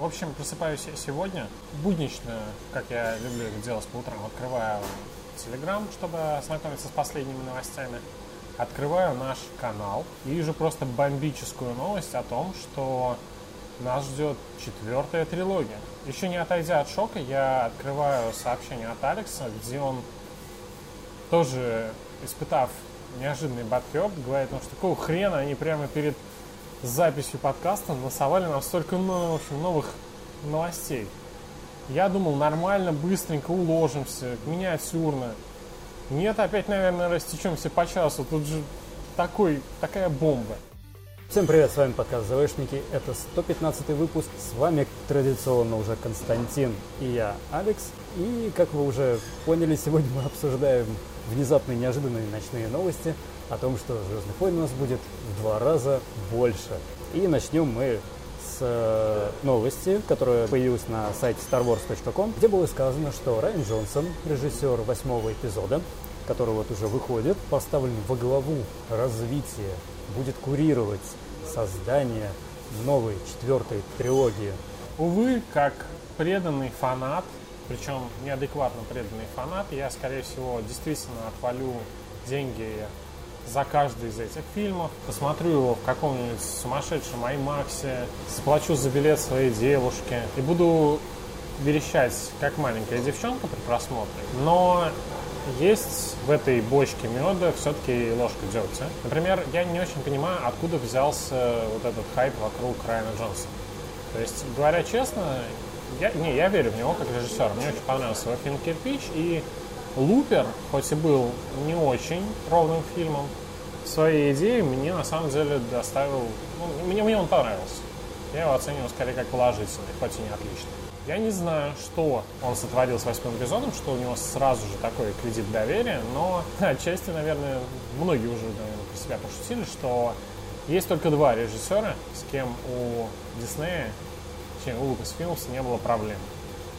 В общем, просыпаюсь сегодня. Буднично, как я люблю это делать по утрам, открываю Телеграм, чтобы ознакомиться с последними новостями. Открываю наш канал и вижу просто бомбическую новость о том, что нас ждет четвертая трилогия. Еще не отойдя от шока, я открываю сообщение от Алекса, где он тоже, испытав неожиданный бадхёрд, говорит, ну что какого хрена они прямо перед записью подкаста насовали нам столько общем, новых новостей. Я думал, нормально, быстренько уложимся, миниатюрно. Нет, опять, наверное, растечемся по часу. Тут же такой, такая бомба. Всем привет, с вами подкаст ЗВшники. Это 115 выпуск. С вами традиционно уже Константин и я, Алекс. И, как вы уже поняли, сегодня мы обсуждаем внезапные неожиданные ночные новости о том, что Звездных войн у нас будет в два раза больше. И начнем мы с э, новости, которая появилась на сайте starwars.com, где было сказано, что Райан Джонсон, режиссер восьмого эпизода, который вот уже выходит, поставлен во главу развития, будет курировать создание новой четвертой трилогии. Увы, как преданный фанат, причем неадекватно преданный фанат, я, скорее всего, действительно отвалю деньги за каждый из этих фильмов, посмотрю его в каком-нибудь сумасшедшем IMAX, заплачу за билет своей девушке и буду верещать, как маленькая девчонка при просмотре. Но есть в этой бочке меда все-таки ложка дегтя. Например, я не очень понимаю, откуда взялся вот этот хайп вокруг Райана Джонсона. То есть, говоря честно, я, не, я верю в него как режиссер. Мне очень понравился его фильм «Кирпич», и «Лупер», хоть и был не очень ровным фильмом, своей идеей мне на самом деле доставил... Ну, мне, мне он понравился. Я его оцениваю скорее как положительный, хоть и не отличный. Я не знаю, что он сотворил с восьмым эпизодом, что у него сразу же такой кредит доверия, но отчасти, наверное, многие уже наверное, про себя пошутили, что есть только два режиссера, с кем у Диснея, чем у Lucasfilms не было проблем.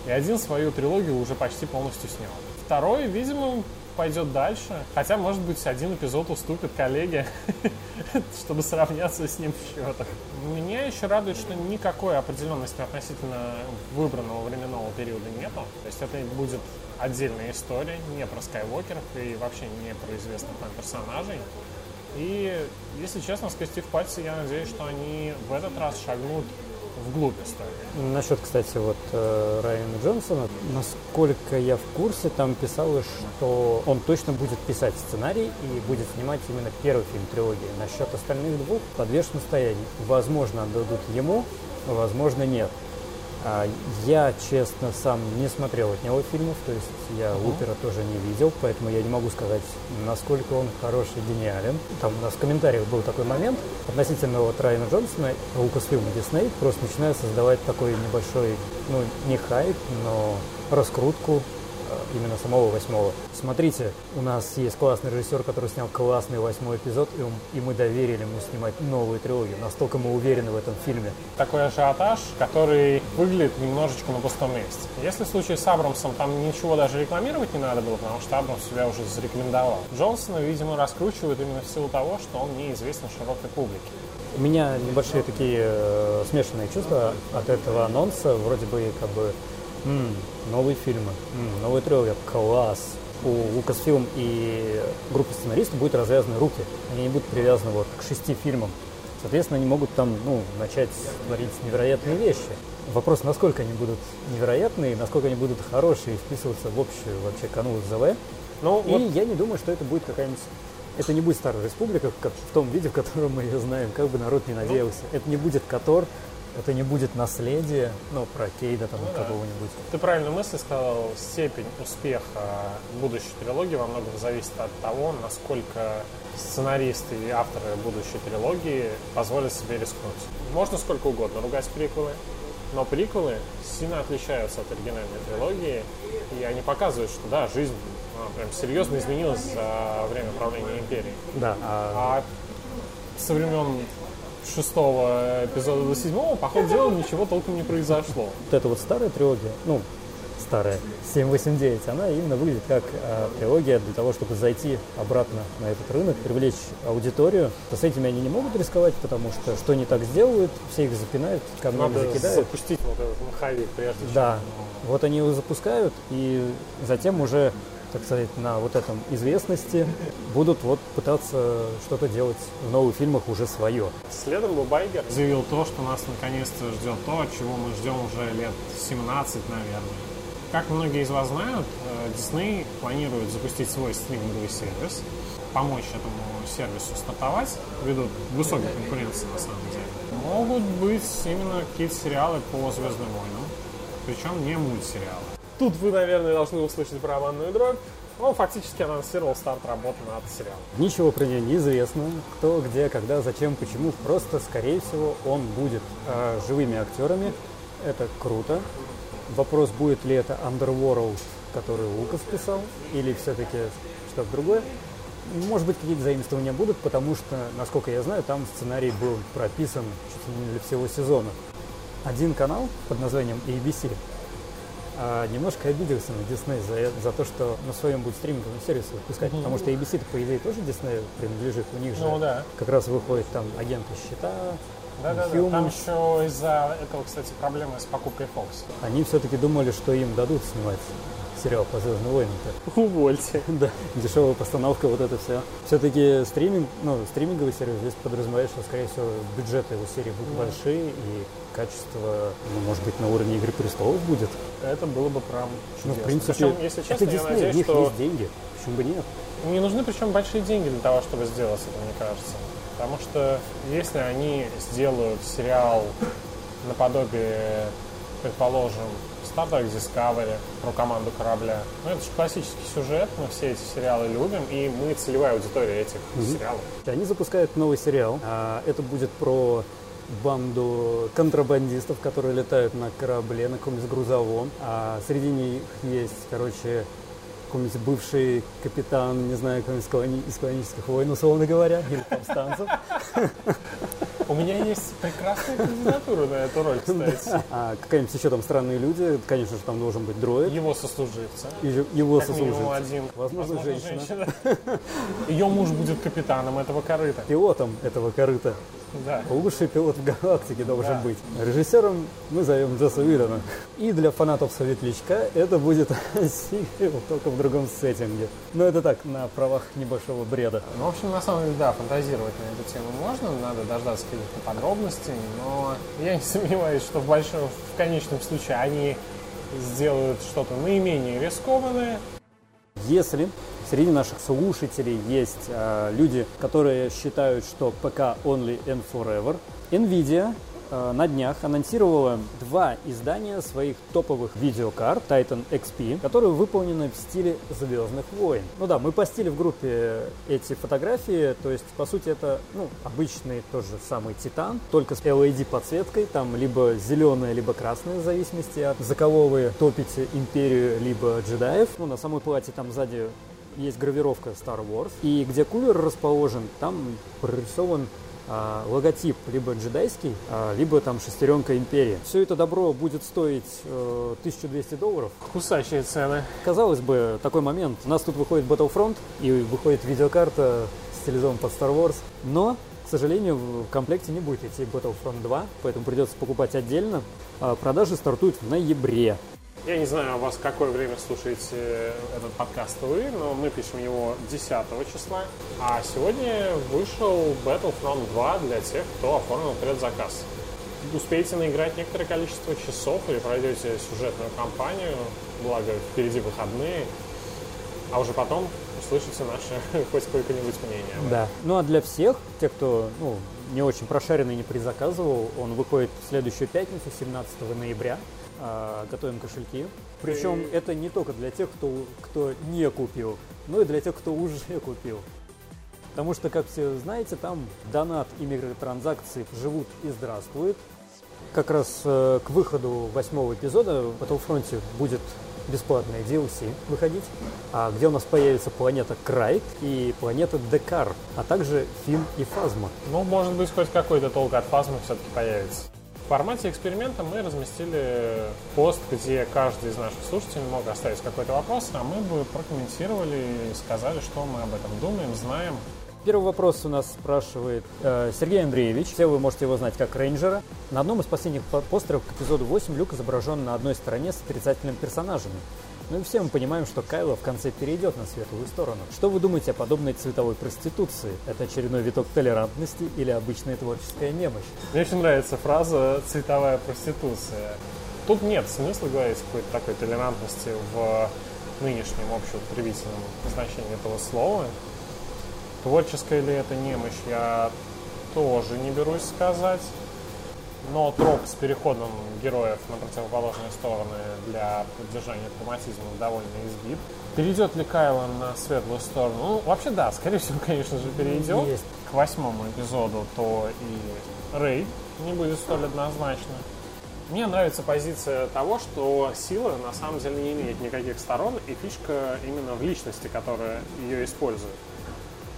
И один свою трилогию уже почти полностью снял. Второй, видимо, пойдет дальше. Хотя, может быть, один эпизод уступит коллеге, чтобы сравняться с ним в счетах. Меня еще радует, что никакой определенности относительно выбранного временного периода нету. То есть это будет отдельная история, не про Скайуокеров и вообще не про известных нам персонажей. И, если честно, скостив пальцы, я надеюсь, что они в этот раз шагнут вглубь истории. Насчет, кстати, вот э, Райана Джонсона, насколько я в курсе, там писалось, что он точно будет писать сценарий и будет снимать именно первый фильм трилогии. Насчет остальных двух подвешено состояние. Возможно, отдадут ему, возможно, нет. А, я, честно, сам не смотрел от него фильмов, то есть я Лупера тоже не видел, поэтому я не могу сказать, насколько он хороший и гениален. Там у нас в комментариях был такой момент относительно вот Райана Джонсона, Лукасфилм и Дисней. Просто начинают создавать такой небольшой, ну, не хайп, но раскрутку именно самого восьмого. Смотрите, у нас есть классный режиссер, который снял классный восьмой эпизод, и, он, и мы доверили ему снимать новую трилогию. Настолько мы уверены в этом фильме. Такой ажиотаж, который выглядит немножечко на пустом месте. Если в случае с Абрамсом там ничего даже рекламировать не надо было, потому что Абрамс себя уже зарекомендовал. Джонсона, видимо, раскручивают именно в силу того, что он неизвестен широкой публике. У меня небольшие такие э, смешанные чувства от этого анонса. Вроде бы как бы М, новые фильмы, м, новая трилогия, класс. У Lucasfilm и группы сценаристов будут развязаны руки. Они не будут привязаны вот к шести фильмам. Соответственно, они могут там ну, начать творить невероятные вещи. Вопрос, насколько они будут невероятные, насколько они будут хорошие и вписываться в общую вообще канву ЗВ. Ну, и вот... я не думаю, что это будет какая-нибудь это не будет Старая Республика как в том виде, в котором мы ее знаем, как бы народ не надеялся. Ну, это не будет Котор, это не будет наследие, ну, про Кейда там ну, какого-нибудь. Ты правильно мысли сказал, степень успеха будущей трилогии во многом зависит от того, насколько сценаристы и авторы будущей трилогии позволят себе рискнуть. Можно сколько угодно ругать приквелы, но приквелы сильно отличаются от оригинальной трилогии, и они показывают, что да, жизнь а, прям серьезно изменилась за время правления империи. Да. А, а со времен шестого эпизода до седьмого, по ходу дела, ничего толком не произошло. Вот эта вот старая трилогия, ну, старая, 789, она именно выглядит как э, трилогия для того, чтобы зайти обратно на этот рынок, привлечь аудиторию. То с этими они не могут рисковать, потому что что они так сделают, все их запинают, камнями Надо закидают. запустить вот этот маховик, прежде. Да, ну, вот они его запускают, и затем уже, так сказать, на вот этом известности будут вот пытаться что-то делать в новых фильмах уже свое. Следом Байгер заявил то, что нас наконец-то ждет то, чего мы ждем уже лет 17, наверное. Как многие из вас знают, э, Disney планирует запустить свой стриминговый сервис, помочь этому сервису стартовать, ввиду высокой конкуренции на самом деле. Могут быть именно какие-то сериалы по Звездным войнам, причем не мультсериалы. Тут вы, наверное, должны услышать барабанную дробь. Он фактически анонсировал старт работы над сериалом. Ничего про нее не известно, кто, где, когда, зачем, почему. Просто, скорее всего, он будет э, живыми актерами. Это круто. Вопрос, будет ли это Underworld, который Лукас писал, или все-таки что-то другое. Может быть, какие-то заимствования будут, потому что, насколько я знаю, там сценарий был прописан чуть ли не для всего сезона. Один канал под названием ABC а, немножко обиделся на Disney за, э- за то, что на своем будет стриминговом сервисе выпускать, потому что ABC, -то, по идее, тоже Disney принадлежит. У них же Ну да. как раз выходит там агенты щита, Да-да-да. Там Humans. еще из-за этого, кстати, проблемы с покупкой Fox. Они все-таки думали, что им дадут снимать сериал по Звездным войнам. Увольте. Да, дешевая постановка, вот это все. Все-таки стриминг, ну, стриминговый сервис здесь подразумевает, что, скорее всего, бюджеты его серии будут большие и качество, ну, может быть, на уровне Игры престолов будет. Это было бы прям Ну, чудесно. в принципе, Причем, если честно, это я Disney, у надеюсь, них что есть деньги. Почему бы нет? не нужны причем большие деньги для того, чтобы сделать это, мне кажется. Потому что если они сделают сериал наподобие, предположим, Star Trek Discovery про команду корабля, ну это же классический сюжет, мы все эти сериалы любим, и мы целевая аудитория этих сериалов. Они запускают новый сериал. А, Это будет про банду контрабандистов, которые летают на корабле, на каком-нибудь грузовом. А среди них есть, короче, какой-нибудь бывший капитан, не знаю, какой-нибудь из колонических войн, условно говоря, или повстанцев. У меня есть прекрасная кандидатура на эту роль, кстати. А какая-нибудь еще там странные люди, конечно же, там должен быть дроид. Его сослуживцы. И его Как сослуживцы. один. Возможно, женщина. Ее муж будет капитаном этого корыта. Пилотом этого корыта. Да. Лучший пилот в галактике должен Да. быть. Режиссером мы зовем Джесса Уидона. И для фанатов Светлячка это будет сиквел, только в другом сеттинге. Но это так, на правах небольшого бреда. Ну, в общем, на самом деле, да, фантазировать на эту тему можно, надо дождаться каких-то подробностей, но я не сомневаюсь, что в большом, в конечном случае они сделают что-то наименее рискованное. Если среди наших слушателей есть а, люди, которые считают, что ПК only and forever, Nvidia а, на днях анонсировала два издания своих топовых видеокарт Titan XP, которые выполнены в стиле Звездных войн. Ну да, мы постили в группе эти фотографии, то есть, по сути, это ну, обычный тот же самый Титан, только с LED подсветкой, там либо зеленая, либо красная, в зависимости от за кого вы топите Империю, либо джедаев. Ну, на самой плате там сзади есть гравировка Star Wars. И где кулер расположен, там прорисован а, логотип либо джедайский, а, либо там шестеренка империи. Все это добро будет стоить э, 1200 долларов. Кусачие цены. Казалось бы, такой момент. У нас тут выходит Battlefront и выходит видеокарта стилизован под Star Wars. Но, к сожалению, в комплекте не будет идти Battlefront 2, поэтому придется покупать отдельно. А Продажи стартуют в ноябре. Я не знаю, у вас какое время слушаете этот подкаст вы, но мы пишем его 10 числа. А сегодня вышел Battlefront 2 для тех, кто оформил предзаказ. Успеете наиграть некоторое количество часов или пройдете сюжетную кампанию, благо впереди выходные, а уже потом услышите наше хоть сколько-нибудь мнение. Да. Ну а для всех, те, кто ну, не очень прошаренный, не предзаказывал, он выходит в следующую пятницу, 17 ноября. А, готовим кошельки. Причем это не только для тех, кто, кто не купил, но и для тех, кто уже купил. Потому что, как все знаете, там донат и микротранзакции живут и здравствуют. Как раз э, к выходу восьмого эпизода в Battlefront будет бесплатная DLC выходить, а где у нас появится планета Крайт и планета Декар, а также Фин и Фазма. Ну, может быть, хоть какой-то толк от фазмы все-таки появится. Формате эксперимента мы разместили пост, где каждый из наших слушателей мог оставить какой-то вопрос, а мы бы прокомментировали и сказали, что мы об этом думаем, знаем. Первый вопрос у нас спрашивает э, Сергей Андреевич. Все вы можете его знать как рейнджера. На одном из последних постеров к эпизоду 8 Люк изображен на одной стороне с отрицательным персонажами. Ну и все мы понимаем, что Кайло в конце перейдет на светлую сторону. Что вы думаете о подобной цветовой проституции? Это очередной виток толерантности или обычная творческая немощь? Мне очень нравится фраза «цветовая проституция». Тут нет смысла говорить какой-то такой толерантности в нынешнем общеупотребительном значении этого слова. Творческая ли это немощь, я тоже не берусь сказать но троп с переходом героев на противоположные стороны для поддержания драматизма довольно избит. Перейдет ли Кайло на светлую сторону? Ну, вообще да, скорее всего, конечно же, перейдет. Есть. К восьмому эпизоду то и Рэй не будет столь однозначно. Мне нравится позиция того, что сила на самом деле не имеет никаких сторон, и фишка именно в личности, которая ее использует.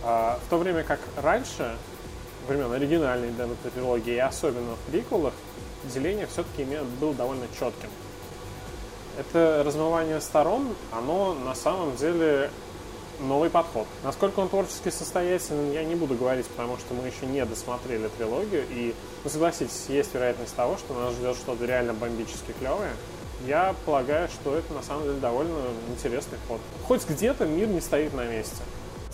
А, в то время как раньше времен оригинальной данной трилогии, и особенно в приквелах, деление все-таки было довольно четким. Это размывание сторон, оно на самом деле новый подход. Насколько он творчески состоятельный, я не буду говорить, потому что мы еще не досмотрели трилогию, и, ну, согласитесь, есть вероятность того, что нас ждет что-то реально бомбически клевое. Я полагаю, что это на самом деле довольно интересный ход. Хоть где-то мир не стоит на месте.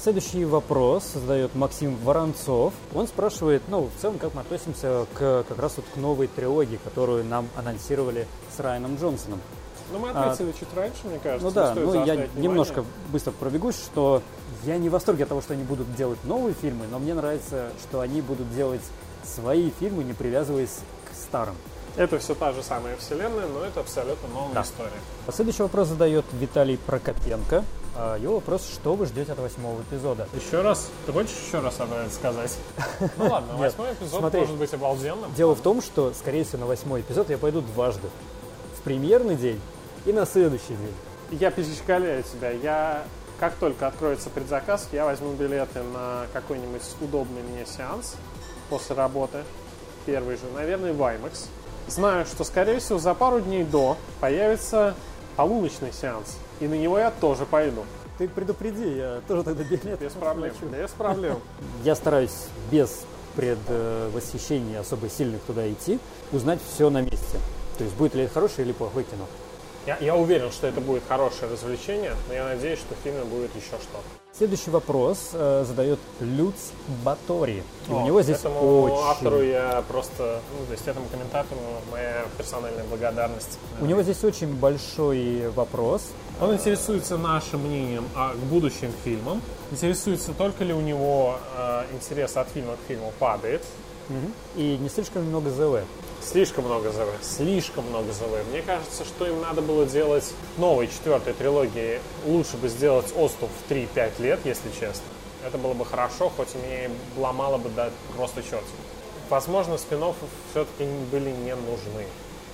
Следующий вопрос задает Максим Воронцов. Он спрашивает, ну, в целом, как мы относимся к, как раз вот к новой трилогии, которую нам анонсировали с Райаном Джонсоном. Ну, мы ответили а, чуть раньше, мне кажется. Ну да, ну я внимание. немножко быстро пробегусь, что я не в восторге от того, что они будут делать новые фильмы, но мне нравится, что они будут делать свои фильмы, не привязываясь к старым. Это все та же самая вселенная, но это абсолютно новая да. история. Следующий вопрос задает Виталий Прокопенко. А, его вопрос, что вы ждете от восьмого эпизода? Еще раз? Ты хочешь еще раз об этом сказать? Ну ладно, восьмой эпизод Смотри, может быть обалденным. Дело в том, что, скорее всего, на восьмой эпизод я пойду дважды. В премьерный день и на следующий день. Я перечекаляю тебя. Я как только откроется предзаказ, я возьму билеты на какой-нибудь удобный мне сеанс после работы. Первый же, наверное, в IMAX. Знаю, что, скорее всего, за пару дней до появится полуночный сеанс и на него я тоже пойду. Ты предупреди, я тоже тогда билет Без проблем, без проблем. Я стараюсь без предвосхищения особо сильных туда идти, узнать все на месте. То есть будет ли это хорошее или плохое кино. Я, я уверен, что это будет хорошее развлечение, но я надеюсь, что в фильме будет еще что-то. Следующий вопрос э, задает Люц Батори. И О, у него здесь этому очень... автору я просто, ну, то есть этому комментатору моя персональная благодарность. У него здесь очень большой вопрос. Он интересуется нашим мнением о будущим фильмам. Интересуется, только ли у него э, интерес от фильма к фильму падает. Угу. И не слишком много ЗВ. Слишком много ЗВ, слишком много ЗВ. Мне кажется, что им надо было делать новой четвертой трилогии. Лучше бы сделать Остов в 3-5 лет, если честно. Это было бы хорошо, хоть мне ломало бы до просто черт. Возможно, спин все-таки были не нужны.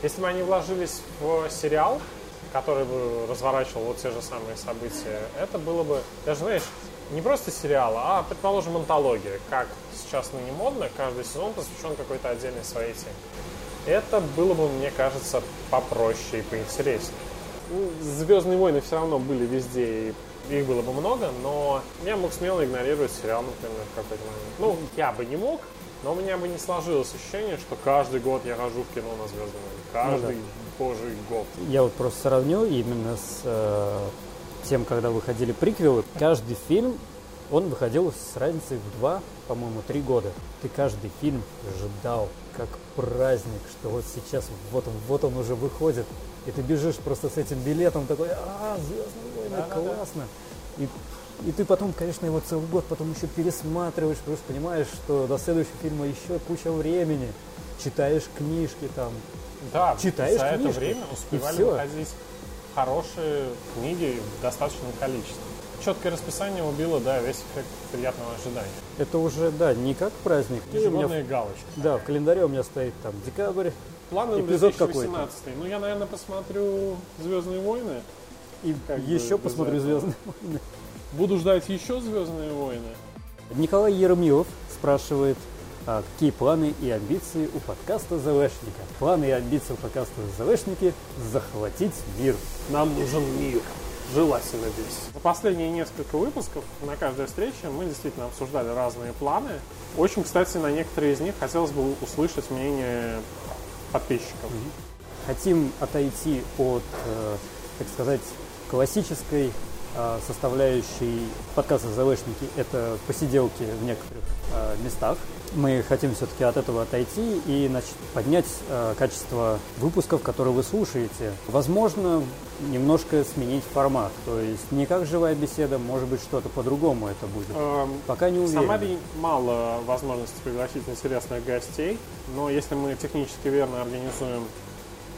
Если бы они вложились в сериал, который бы разворачивал вот те же самые события, это было бы, даже, знаешь, не просто сериал, а, предположим, антология, как сейчас ныне модно, каждый сезон посвящен какой-то отдельной своей теме. Это было бы, мне кажется, попроще и поинтереснее. Ну, Звездные войны все равно были везде, и их было бы много, но я мог смело игнорировать сериал, например, в какой-то момент. Ну, я бы не мог, но у меня бы не сложилось ощущение, что каждый год я хожу в кино на Звездные войны. Каждый ну, да. божий год. Я вот просто сравню именно с э, тем, когда выходили приквелы. Каждый фильм, он выходил с разницей в два, по-моему, три года. Ты каждый фильм ждал как праздник, что вот сейчас вот он, вот он уже выходит, и ты бежишь просто с этим билетом такой, а, Звездные войны, да, классно. Да, да. И и ты потом, конечно, его целый год потом еще пересматриваешь, потому что понимаешь, что до следующего фильма еще куча времени. Читаешь книжки там. Да, читаешь за книжки, это время успевали выходить хорошие книги в достаточном количестве. Четкое расписание убило, да, весь эффект приятного ожидания. Это уже, да, не как праздник. Ежегодные меня, галочки. Да, в календаре у меня стоит там декабрь, Планы эпизод 2018. какой-то. Ну, я, наверное, посмотрю «Звездные войны». И как еще посмотрю «Звездные войны». Буду ждать еще «Звездные войны». Николай Ермилов спрашивает, а, какие планы и амбиции у подкаста ЗВшника. Планы и амбиции у подкаста ЗВшники – захватить мир. Нам нужен мир. Желательно здесь. За последние несколько выпусков на каждой встрече мы действительно обсуждали разные планы. Очень, кстати, на некоторые из них хотелось бы услышать мнение подписчиков. Хотим отойти от, э, так сказать, классической составляющей подкаста «ЗВшники» — это посиделки в некоторых э, местах. Мы хотим все-таки от этого отойти и значит, поднять э, качество выпусков, которые вы слушаете. Возможно, немножко сменить формат. То есть не как живая беседа, может быть, что-то по-другому это будет. Эм, Пока не В уверен. Самаре мало возможностей пригласить интересных гостей, но если мы технически верно организуем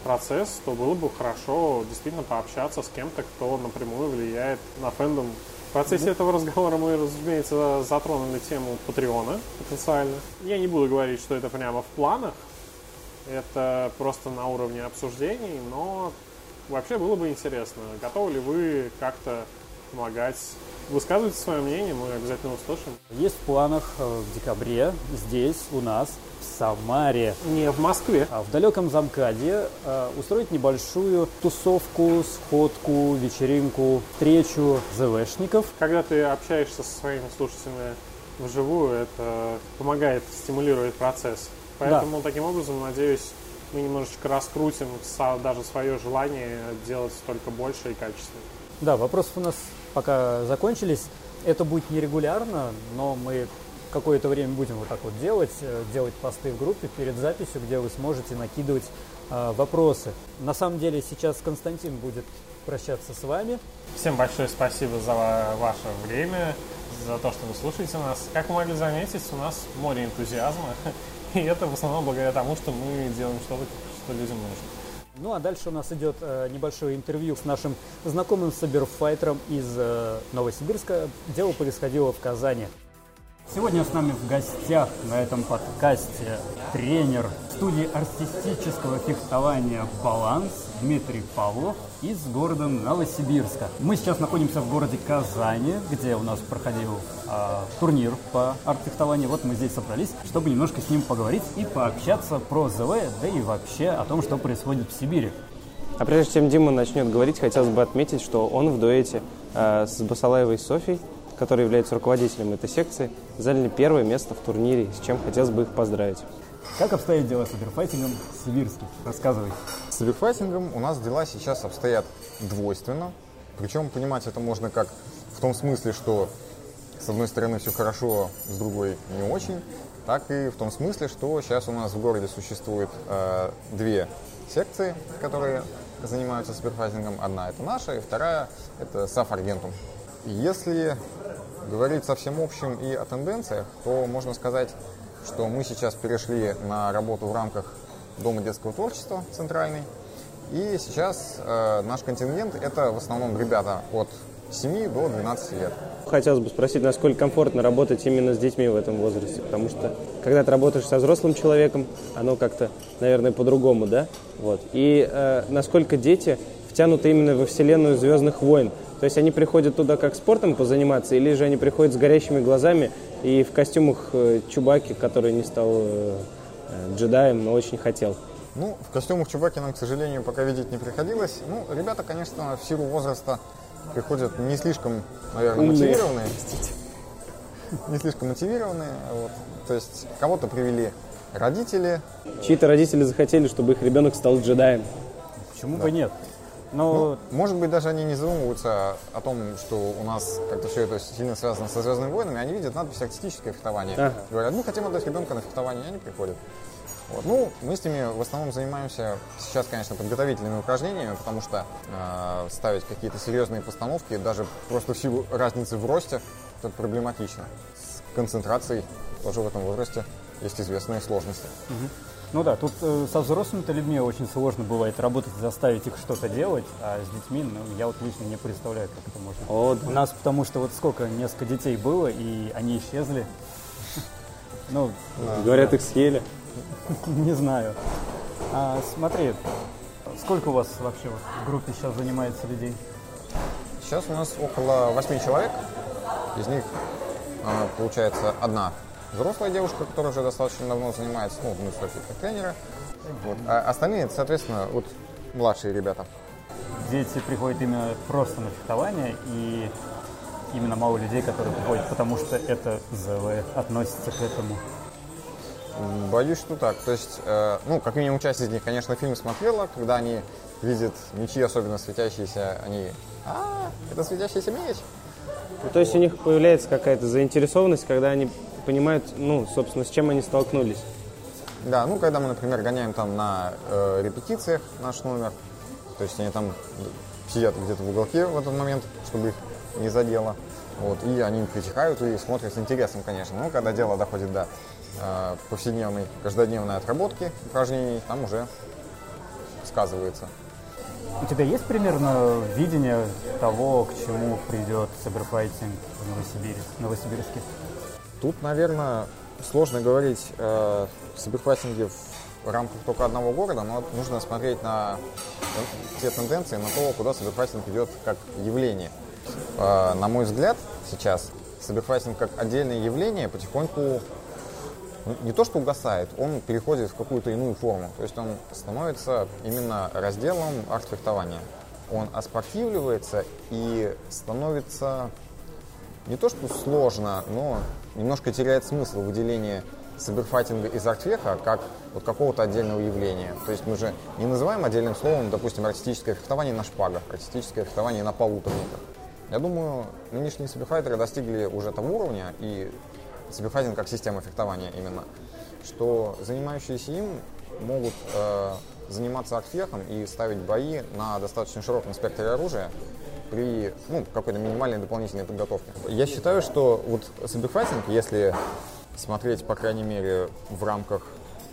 процесс, то было бы хорошо действительно пообщаться с кем-то, кто напрямую влияет на фэндом. В процессе этого разговора мы, разумеется, затронули тему Патреона потенциально. Я не буду говорить, что это прямо в планах, это просто на уровне обсуждений, но вообще было бы интересно, готовы ли вы как-то помогать. Высказывайте свое мнение, мы обязательно услышим. Есть в планах э, в декабре здесь, у нас, Самаре, Не в Москве. а в далеком Замкаде э, устроить небольшую тусовку, сходку, вечеринку, встречу ЗВшников. Когда ты общаешься со своими слушателями вживую, это помогает стимулировать процесс. Поэтому таким образом, надеюсь, мы немножечко раскрутим даже свое желание делать только больше и качественнее. Да, вопросы у нас пока закончились. Это будет нерегулярно, но мы какое-то время будем вот так вот делать, э, делать посты в группе перед записью, где вы сможете накидывать э, вопросы. На самом деле сейчас Константин будет прощаться с вами. Всем большое спасибо за ва- ваше время, за то, что вы слушаете нас. Как вы могли заметить, у нас море энтузиазма, и это в основном благодаря тому, что мы делаем что-то, что людям нужно. Ну а дальше у нас идет э, небольшое интервью с нашим знакомым саберфайтером из э, Новосибирска. Дело происходило в Казани. Сегодня с нами в гостях на этом подкасте тренер студии артистического фехтования «Баланс» Дмитрий Павлов из города Новосибирска. Мы сейчас находимся в городе Казани, где у нас проходил а, турнир по арт-фехтованию. Вот мы здесь собрались, чтобы немножко с ним поговорить и пообщаться про ЗВ, да и вообще о том, что происходит в Сибири. А прежде чем Дима начнет говорить, хотелось бы отметить, что он в дуэте э, с Басалаевой Софией, которая является руководителем этой секции, заняли первое место в турнире, с чем хотелось бы их поздравить. Как обстоят дела с саберфайтингом сибирских? Рассказывай. С саберфайтингом у нас дела сейчас обстоят двойственно. Причем понимать это можно как в том смысле, что с одной стороны все хорошо, с другой не очень, так и в том смысле, что сейчас у нас в городе существует э, две секции, которые занимаются саберфайтингом. Одна это наша, и вторая это САФ Аргентум. Если говорить совсем общем и о тенденциях, то можно сказать, что мы сейчас перешли на работу в рамках Дома детского творчества центральный. И сейчас э, наш контингент это в основном ребята от 7 до 12 лет. Хотелось бы спросить, насколько комфортно работать именно с детьми в этом возрасте, потому что когда ты работаешь со взрослым человеком, оно как-то, наверное, по-другому, да? Вот. И э, насколько дети втянуты именно во вселенную Звездных войн. То есть они приходят туда как спортом позаниматься, или же они приходят с горящими глазами и в костюмах э, Чубаки, который не стал э, э, джедаем, но очень хотел. Ну, в костюмах Чубаки нам, к сожалению, пока видеть не приходилось. Ну, ребята, конечно, в силу возраста приходят не слишком, наверное, Умные. мотивированные. Не слишком мотивированные. Вот. То есть кого-то привели родители, Чьи-то родители захотели, чтобы их ребенок стал джедаем. Почему бы нет? Но Ну, может быть, даже они не задумываются о том, что у нас как-то все это сильно связано со Звездными войнами, они видят надпись артистическое фехтование. Ага. Говорят, мы хотим отдать ребенка на фехтование, и они приходят. Вот. Ну, мы с ними в основном занимаемся сейчас, конечно, подготовительными упражнениями, потому что э, ставить какие-то серьезные постановки, даже просто в силу разницы в росте, это проблематично. С концентрацией тоже в этом возрасте есть известные сложности. Ну да, тут э, со взрослыми-то людьми очень сложно бывает работать, заставить их что-то делать, а с детьми, ну, я вот лично не представляю, как это можно. Вот. У нас, потому что вот сколько, несколько детей было, и они исчезли. Ну, Говорят, их съели. не знаю. А, смотри, сколько у вас вообще вот в группе сейчас занимается людей? Сейчас у нас около 8 человек, из них, э, получается, одна взрослая девушка, которая уже достаточно давно занимается, ну, мы с Софией как тренера. Вот. А остальные, соответственно, вот младшие ребята. Дети приходят именно просто на фехтование, и именно мало людей, которые приходят, потому что это ЗВ относится к этому. Боюсь, что так. То есть, э, ну, как минимум часть из них, конечно, фильм смотрела, когда они видят мечи, особенно светящиеся, они, а, это светящийся меч. Ну, то есть у них появляется какая-то заинтересованность, когда они понимают, ну, собственно, с чем они столкнулись. Да, ну, когда мы, например, гоняем там на э, репетициях наш номер, то есть они там сидят где-то в уголке в этот момент, чтобы их не задело. Вот, и они притихают и смотрят с интересом, конечно. Но когда дело доходит до э, повседневной, каждодневной отработки упражнений, там уже сказывается. У тебя есть примерно видение того, к чему придет саберфайтинг в Новосибирске? Новосибирске? Тут, наверное, сложно говорить э, в саберфайтинге в рамках только одного города, но нужно смотреть на те тенденции, на то, куда саберфайтинг идет как явление. Э, на мой взгляд, сейчас саберфайтинг как отдельное явление потихоньку ну, не то что угасает, он переходит в какую-то иную форму. То есть он становится именно разделом арт-фехтования. Он оспортивливается и становится не то что сложно, но немножко теряет смысл выделения саберфайтинга из артфеха как вот какого-то отдельного явления. То есть мы же не называем отдельным словом, допустим, артистическое фехтование на шпагах, артистическое фехтование на полуторниках. Я думаю, нынешние саберфайтеры достигли уже того уровня, и Сибирфайтинг как система фехтования именно, что занимающиеся им могут э, заниматься артфехом и ставить бои на достаточно широком спектре оружия при ну, какой-то минимальной дополнительной подготовке. Я считаю, что вот саберфайтинг, если смотреть, по крайней мере, в рамках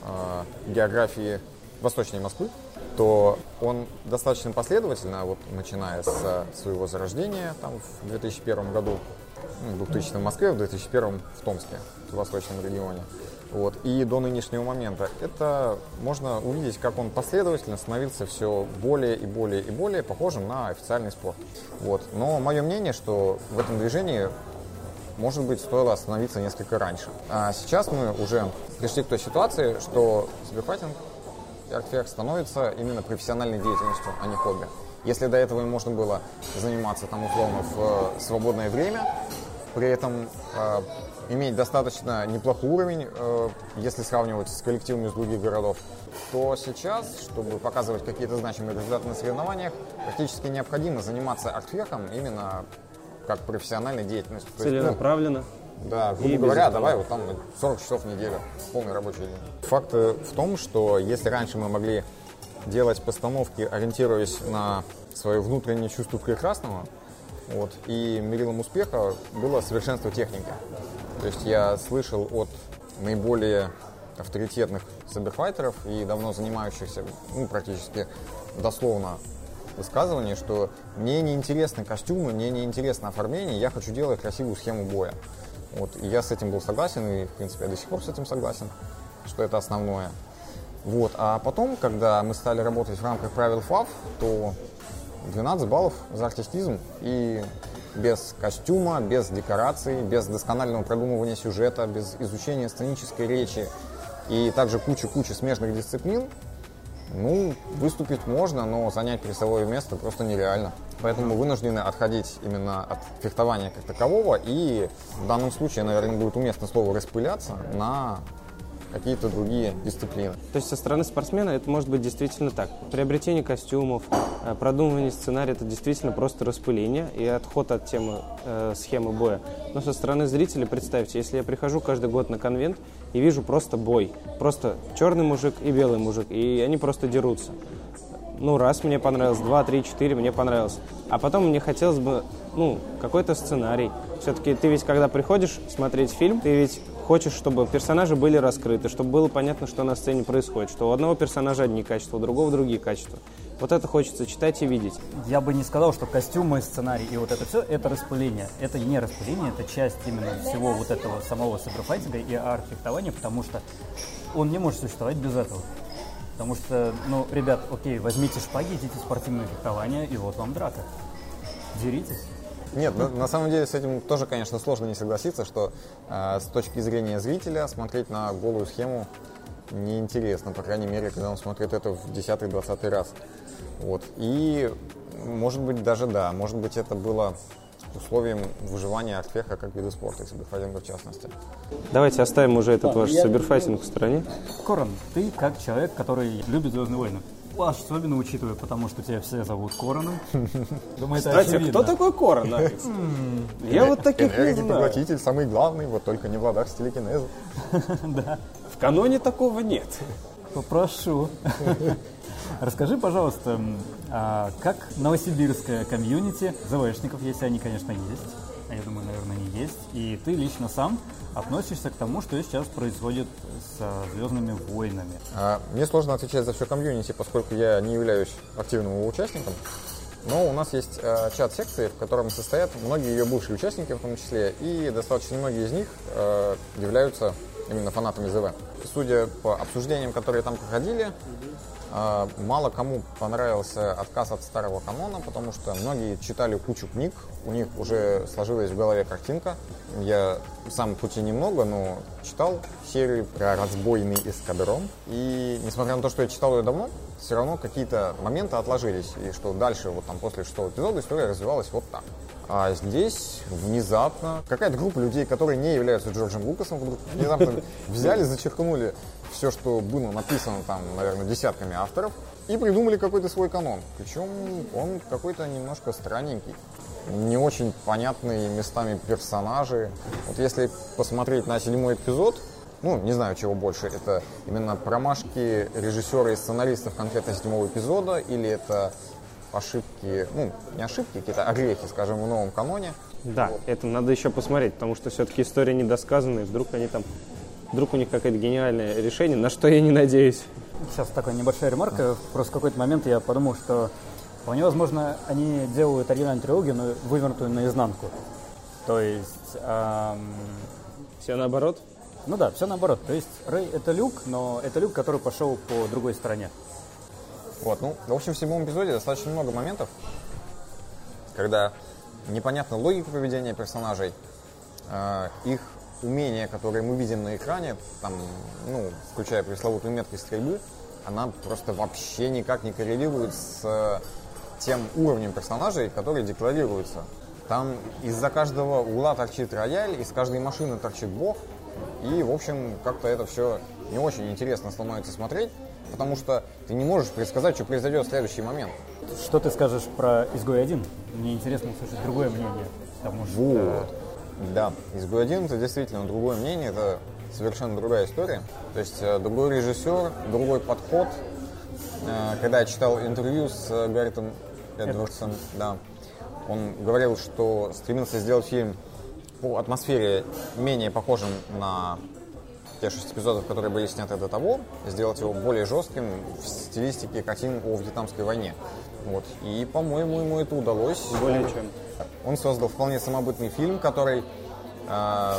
э, географии Восточной Москвы, то он достаточно последовательно, вот начиная с своего зарождения там, в 2001 году, в 2000 в Москве, в 2001 в Томске, в восточном регионе. Вот. И до нынешнего момента это можно увидеть, как он последовательно становился все более и более и более похожим на официальный спорт. Вот. Но мое мнение, что в этом движении может быть, стоило остановиться несколько раньше. А сейчас мы уже пришли к той ситуации, что сберфайтинг и артфех становится именно профессиональной деятельностью, а не хобби. Если до этого можно было заниматься там условно в свободное время, при этом э, иметь достаточно неплохой уровень, э, если сравнивать с коллективами из других городов, то сейчас, чтобы показывать какие-то значимые результаты на соревнованиях, практически необходимо заниматься артфехом именно как профессиональной деятельностью. Целенаправленно. Есть, ну, да, грубо говоря, давай вот там 40 часов в неделю, полный рабочий день. Факт в том, что если раньше мы могли делать постановки, ориентируясь на свое внутреннее чувство прекрасного, вот. И мерилом успеха было совершенство техники. То есть я слышал от наиболее авторитетных саберфайтеров и давно занимающихся, ну, практически дословно высказывание, что мне не интересны костюмы, мне не интересно оформление, я хочу делать красивую схему боя. Вот, и я с этим был согласен, и, в принципе, я до сих пор с этим согласен, что это основное. Вот, а потом, когда мы стали работать в рамках правил ФАВ, то 12 баллов за артистизм и без костюма, без декораций, без досконального продумывания сюжета, без изучения сценической речи и также куча-куча смежных дисциплин, ну, выступить можно, но занять призовое место просто нереально. Поэтому вынуждены отходить именно от фехтования как такового, и в данном случае, наверное, будет уместно слово «распыляться» на какие-то другие дисциплины. То есть со стороны спортсмена это может быть действительно так. Приобретение костюмов, э, продумывание сценария – это действительно просто распыление и отход от темы э, схемы боя. Но со стороны зрителя, представьте, если я прихожу каждый год на конвент и вижу просто бой, просто черный мужик и белый мужик, и они просто дерутся. Ну, раз мне понравилось, два, три, четыре, мне понравилось. А потом мне хотелось бы, ну, какой-то сценарий. Все-таки ты ведь, когда приходишь смотреть фильм, ты ведь хочешь, чтобы персонажи были раскрыты, чтобы было понятно, что на сцене происходит, что у одного персонажа одни качества, у другого другие качества. Вот это хочется читать и видеть. Я бы не сказал, что костюмы, сценарий и вот это все – это распыление. Это не распыление, это часть именно всего вот этого самого саберфайтинга и арт-фехтования, потому что он не может существовать без этого. Потому что, ну, ребят, окей, возьмите шпаги, идите в спортивное фехтование, и вот вам драка. Деритесь. Нет, на, на самом деле с этим тоже, конечно, сложно не согласиться, что э, с точки зрения зрителя смотреть на голую схему неинтересно, по крайней мере, когда он смотрит это в 10-20 раз. Вот. И, может быть, даже да, может быть, это было условием выживания арфеха как вида спорта, и саберфайтинга в частности. Давайте оставим уже этот ваш саберфайтинг в стороне. Корон, ты как человек, который любит Звездные войны. Особенно учитывая, потому что тебя все зовут Короном. Думаю, это Кстати, очевидно. кто такой Корон? Алекс? Я вот таких не знаю. поглотитель, самый главный, вот только не в ладах с телекинезом. В каноне такого нет. Попрошу. Расскажи, пожалуйста, а как новосибирская комьюнити ЗВшников, если они, конечно, есть, а я думаю, наверное, есть, и ты лично сам относишься к тому, что сейчас происходит с а, «Звездными войнами». А, Мне сложно отвечать за все комьюнити, поскольку я не являюсь активным его участником. Но у нас есть э, чат секции, в котором состоят многие ее бывшие участники, в том числе, и достаточно многие из них э, являются именно фанатами ЗВ. Судя по обсуждениям, которые там проходили, мало кому понравился отказ от старого канона, потому что многие читали кучу книг, у них уже сложилась в голове картинка. Я сам хоть и немного, но читал серию про разбойный эскадрон. И несмотря на то, что я читал ее давно, все равно какие-то моменты отложились. И что дальше, вот там после шестого эпизода, история развивалась вот так. А здесь внезапно какая-то группа людей, которые не являются Джорджем Лукасом, вдруг внезапно взяли, зачеркнули все, что было написано там, наверное, десятками авторов, и придумали какой-то свой канон. Причем он какой-то немножко странненький. Не очень понятные местами персонажи. Вот если посмотреть на седьмой эпизод, ну, не знаю, чего больше, это именно промашки режиссера и сценаристов конкретно седьмого эпизода, или это ошибки, ну, не ошибки, какие-то огрехи, скажем, в новом каноне. Да, это надо еще посмотреть, потому что все-таки история недосказанная, вдруг они там, вдруг у них какое-то гениальное решение, на что я не надеюсь. Сейчас такая небольшая ремарка. Просто в какой-то момент я подумал, что вполне возможно они делают оригинальную трилогию, но вывернутую наизнанку. То есть, ам, Все наоборот. ну да, все наоборот. То есть Рэй это Люк, но это Люк, который пошел по другой стороне. Вот, ну, в общем, в седьмом эпизоде достаточно много моментов, когда непонятна логика поведения персонажей, э, их умения, которые мы видим на экране, там, ну, включая пресловутую меткость стрельбы, она просто вообще никак не коррелирует с э, тем уровнем персонажей, которые декларируются. Там из-за каждого угла торчит рояль, из каждой машины торчит бог, и, в общем, как-то это все не очень интересно становится смотреть, потому что ты не можешь предсказать, что произойдет в следующий момент. Что ты скажешь про Изгой 1? Мне интересно услышать другое мнение. Потому что Вот. Да, изгой один это действительно другое мнение, это совершенно другая история. То есть э, другой режиссер, другой подход. Э, Когда я читал интервью с э, Гарритом Эдвардсом, да, он говорил, что стремился сделать фильм по атмосфере менее похожим на те шесть эпизодов, которые были сняты до того, сделать его более жестким в стилистике картин о Вьетнамской войне. Вот. И, по-моему, ему это удалось. Более чем. Он создал вполне самобытный фильм, который, э,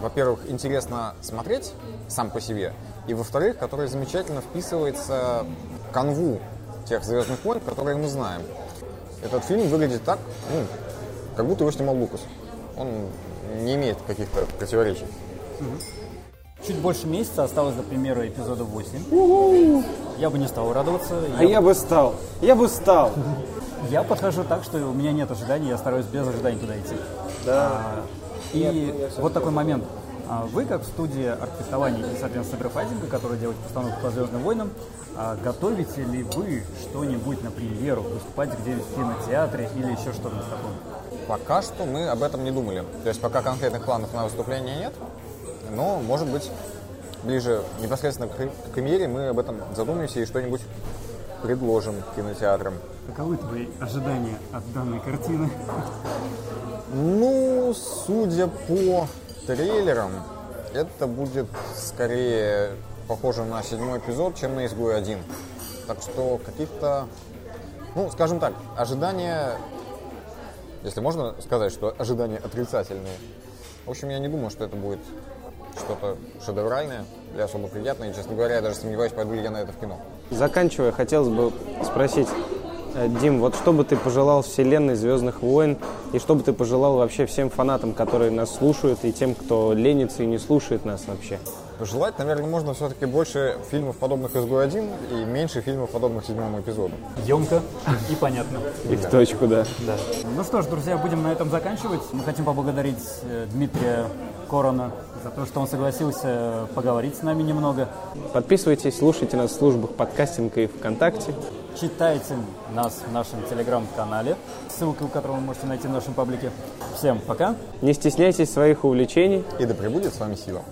во-первых, интересно смотреть сам по себе, и, во-вторых, который замечательно вписывается в канву тех «Звездных войн», которые мы знаем. Этот фильм выглядит так, ну, как будто его снимал Лукас. Он не имеет каких-то противоречий. Чуть больше месяца осталось до премьеры эпизода 8. Я бы не стал радоваться. А я бы стал, я бы стал. Я подхожу так, что у меня нет ожиданий, я стараюсь без ожиданий туда идти. А, и вот такой момент. А Вы, как студия артфестования и, соответственно, саберфайтинга, которая делает постановку по «Звездным войнам», а готовите ли вы что-нибудь на премьеру, выступать где-нибудь в кинотеатре или еще что-нибудь такое? Пока что мы об этом не думали. То есть пока конкретных планов на выступление нет, но, может быть, ближе непосредственно к пре- к премьере мы об этом задумаемся и что-нибудь предложим кинотеатрам. Каковы твои ожидания от данной картины? Ну, судя по трейлерам, это будет скорее похоже на седьмой эпизод, чем на «Изгой 1». Так что каких-то, ну, скажем так, ожидания, если можно сказать, что ожидания отрицательные. В общем, я не думаю, что это будет что-то шедевральное или особо приятное. И, честно говоря, я даже сомневаюсь, пойду ли я на это в кино. Заканчивая, хотелось бы спросить, Э, Дим, вот что бы ты пожелал вселенной Звездных войн и что бы ты пожелал вообще всем фанатам, которые нас слушают, и тем, кто ленится и не слушает нас вообще? Пожелать, наверное, можно все-таки больше фильмов, подобных «Изгой-1» и меньше фильмов, подобных седьмому эпизоду. Емко и понятно. И в точку, да. Да. Ну что ж, друзья, будем на этом заканчивать. Мы хотим поблагодарить э, Дмитрия Корона за то, что он согласился поговорить с нами немного. Подписывайтесь, слушайте нас в службах подкастинга и ВКонтакте. Читайте нас в нашем телеграм-канале, ссылку которого вы можете найти в нашем паблике. Всем пока! Не стесняйтесь своих увлечений. И да пребудет с вами сила.